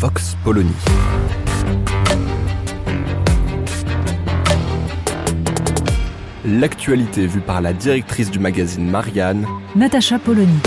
Vox Polony. L'actualité vue par la directrice du magazine Marianne, Natacha Polony.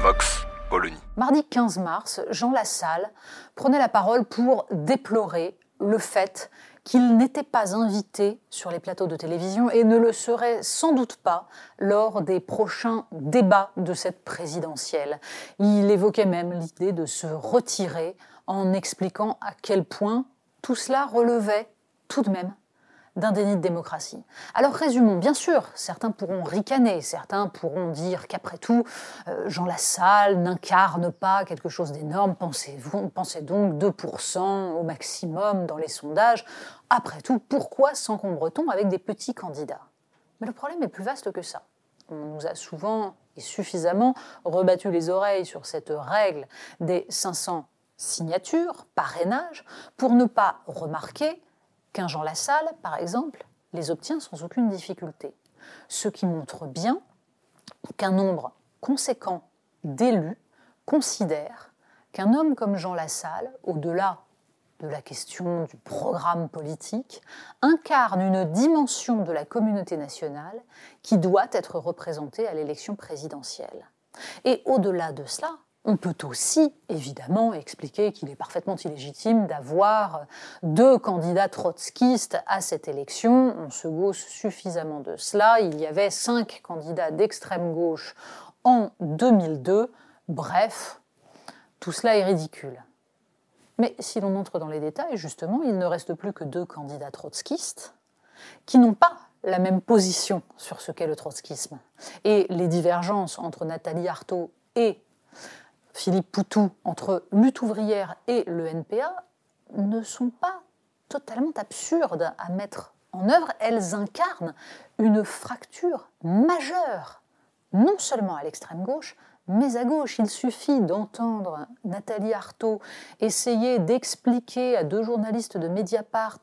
Vox Polony. Mardi 15 mars, Jean Lassalle prenait la parole pour déplorer le fait qu'il n'était pas invité sur les plateaux de télévision et ne le serait sans doute pas lors des prochains débats de cette présidentielle. Il évoquait même l'idée de se retirer en expliquant à quel point tout cela relevait tout de même d'un déni de démocratie. Alors résumons, bien sûr, certains pourront ricaner, certains pourront dire qu'après tout, euh, Jean Lassalle n'incarne pas quelque chose d'énorme, pensez, pensez donc 2% au maximum dans les sondages. Après tout, pourquoi s'encombre-t-on avec des petits candidats? Mais le problème est plus vaste que ça. On nous a souvent et suffisamment rebattu les oreilles sur cette règle des 500 signatures, parrainage, pour ne pas remarquer qu'un Jean Lassalle, par exemple, les obtient sans aucune difficulté. Ce qui montre bien qu'un nombre conséquent d'élus considèrent qu'un homme comme Jean Lassalle, au-delà de la question du programme politique, incarne une dimension de la communauté nationale qui doit être représentée à l'élection présidentielle. Et au-delà de cela, on peut aussi, évidemment, expliquer qu'il est parfaitement illégitime d'avoir deux candidats trotskistes à cette élection. On se gausse suffisamment de cela. Il y avait cinq candidats d'extrême gauche en 2002. Bref, tout cela est ridicule. Mais si l'on entre dans les détails, justement, il ne reste plus que deux candidats trotskistes qui n'ont pas la même position sur ce qu'est le trotskisme. Et les divergences entre Nathalie Arthaud et Philippe Poutou entre lutte ouvrière et le NPA ne sont pas totalement absurdes à mettre en œuvre. Elles incarnent une fracture majeure, non seulement à l'extrême gauche, mais à gauche. Il suffit d'entendre Nathalie Arthaud essayer d'expliquer à deux journalistes de Mediapart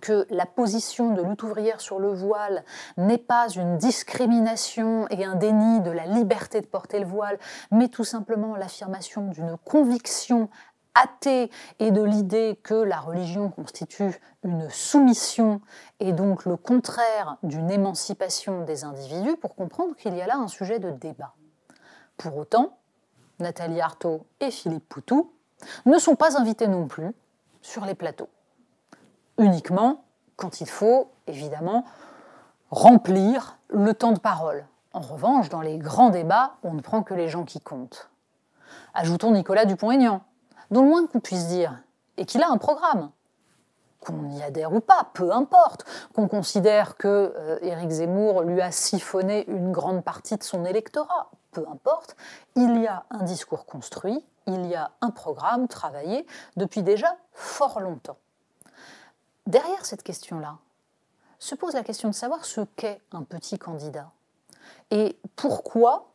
que la position de lutte sur le voile n'est pas une discrimination et un déni de la liberté de porter le voile, mais tout simplement l'affirmation d'une conviction athée et de l'idée que la religion constitue une soumission et donc le contraire d'une émancipation des individus pour comprendre qu'il y a là un sujet de débat. Pour autant, Nathalie Arthaud et Philippe Poutou ne sont pas invités non plus sur les plateaux uniquement quand il faut, évidemment, remplir le temps de parole. En revanche, dans les grands débats, on ne prend que les gens qui comptent. Ajoutons Nicolas Dupont-Aignan, dont le moins qu'on puisse dire est qu'il a un programme. Qu'on y adhère ou pas, peu importe. Qu'on considère que euh, Zemmour lui a siphonné une grande partie de son électorat, peu importe. Il y a un discours construit, il y a un programme travaillé depuis déjà fort longtemps. Derrière cette question-là, se pose la question de savoir ce qu'est un petit candidat et pourquoi,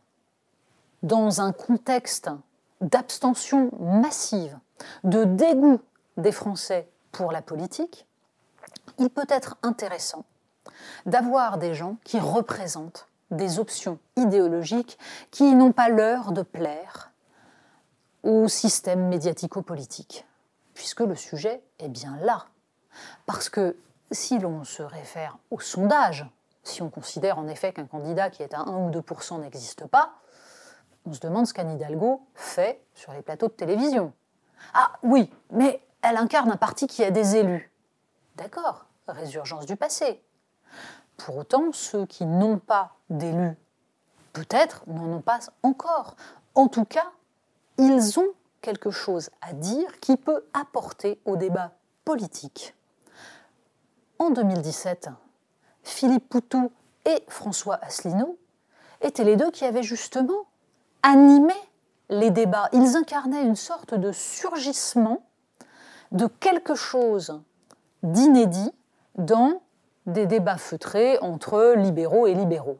dans un contexte d'abstention massive, de dégoût des Français pour la politique, il peut être intéressant d'avoir des gens qui représentent des options idéologiques qui n'ont pas l'heure de plaire au système médiatico-politique, puisque le sujet est bien là. Parce que si l'on se réfère au sondage, si on considère en effet qu'un candidat qui est à 1 ou 2% n'existe pas, on se demande ce qu'Anne Hidalgo fait sur les plateaux de télévision. Ah oui, mais elle incarne un parti qui a des élus. D'accord, résurgence du passé. Pour autant, ceux qui n'ont pas d'élus, peut-être, n'en ont pas encore. En tout cas, ils ont quelque chose à dire qui peut apporter au débat politique en 2017, Philippe Poutou et François Asselineau étaient les deux qui avaient justement animé les débats. Ils incarnaient une sorte de surgissement de quelque chose d'inédit dans des débats feutrés entre libéraux et libéraux.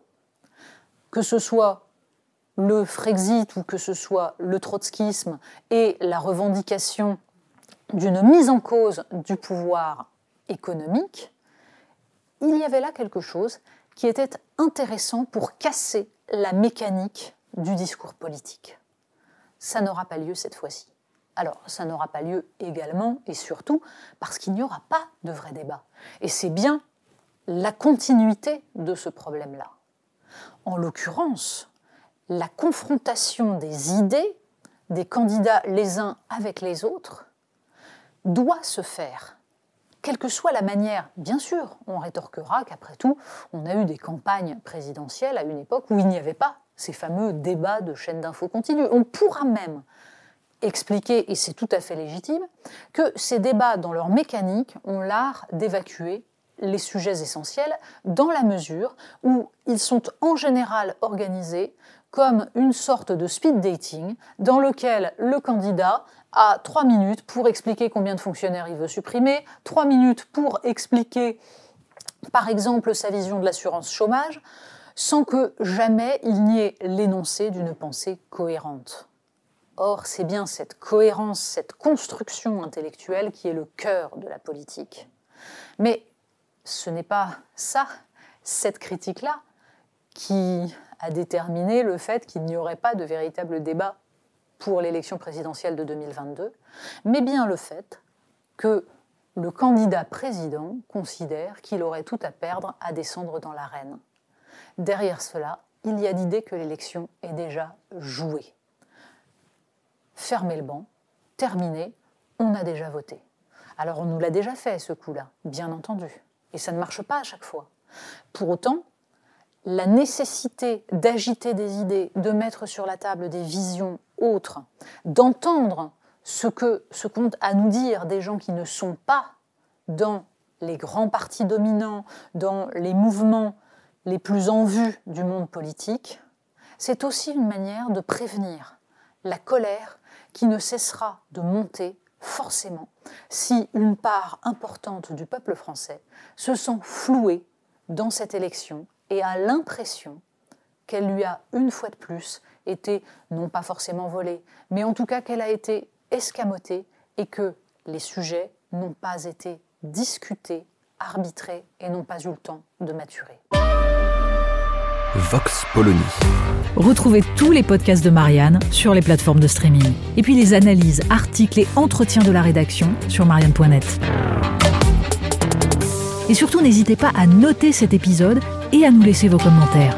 Que ce soit le Frexit ou que ce soit le trotskisme et la revendication d'une mise en cause du pouvoir économique, il y avait là quelque chose qui était intéressant pour casser la mécanique du discours politique. Ça n'aura pas lieu cette fois-ci. Alors, ça n'aura pas lieu également et surtout parce qu'il n'y aura pas de vrai débat. Et c'est bien la continuité de ce problème-là. En l'occurrence, la confrontation des idées des candidats les uns avec les autres doit se faire. Quelle que soit la manière, bien sûr, on rétorquera qu'après tout, on a eu des campagnes présidentielles à une époque où il n'y avait pas ces fameux débats de chaînes d'infos continues. On pourra même expliquer, et c'est tout à fait légitime, que ces débats, dans leur mécanique, ont l'art d'évacuer les sujets essentiels dans la mesure où ils sont en général organisés comme une sorte de speed dating dans lequel le candidat a trois minutes pour expliquer combien de fonctionnaires il veut supprimer, trois minutes pour expliquer par exemple sa vision de l'assurance chômage, sans que jamais il n'y ait l'énoncé d'une pensée cohérente. Or, c'est bien cette cohérence, cette construction intellectuelle qui est le cœur de la politique. Mais ce n'est pas ça, cette critique-là, qui a déterminé le fait qu'il n'y aurait pas de véritable débat pour l'élection présidentielle de 2022, mais bien le fait que le candidat président considère qu'il aurait tout à perdre à descendre dans l'arène. Derrière cela, il y a l'idée que l'élection est déjà jouée. Fermez le banc, terminé, on a déjà voté. Alors on nous l'a déjà fait ce coup-là, bien entendu, et ça ne marche pas à chaque fois. Pour autant, la nécessité d'agiter des idées, de mettre sur la table des visions d'entendre ce que ce qu'ont à nous dire des gens qui ne sont pas dans les grands partis dominants, dans les mouvements les plus en vue du monde politique, c'est aussi une manière de prévenir la colère qui ne cessera de monter forcément si une part importante du peuple français se sent flouée dans cette élection et a l'impression qu'elle lui a une fois de plus été non pas forcément volée, mais en tout cas qu'elle a été escamotée et que les sujets n'ont pas été discutés, arbitrés et n'ont pas eu le temps de maturer. Vox Polony. Retrouvez tous les podcasts de Marianne sur les plateformes de streaming. Et puis les analyses, articles et entretiens de la rédaction sur marianne.net. Et surtout, n'hésitez pas à noter cet épisode et à nous laisser vos commentaires.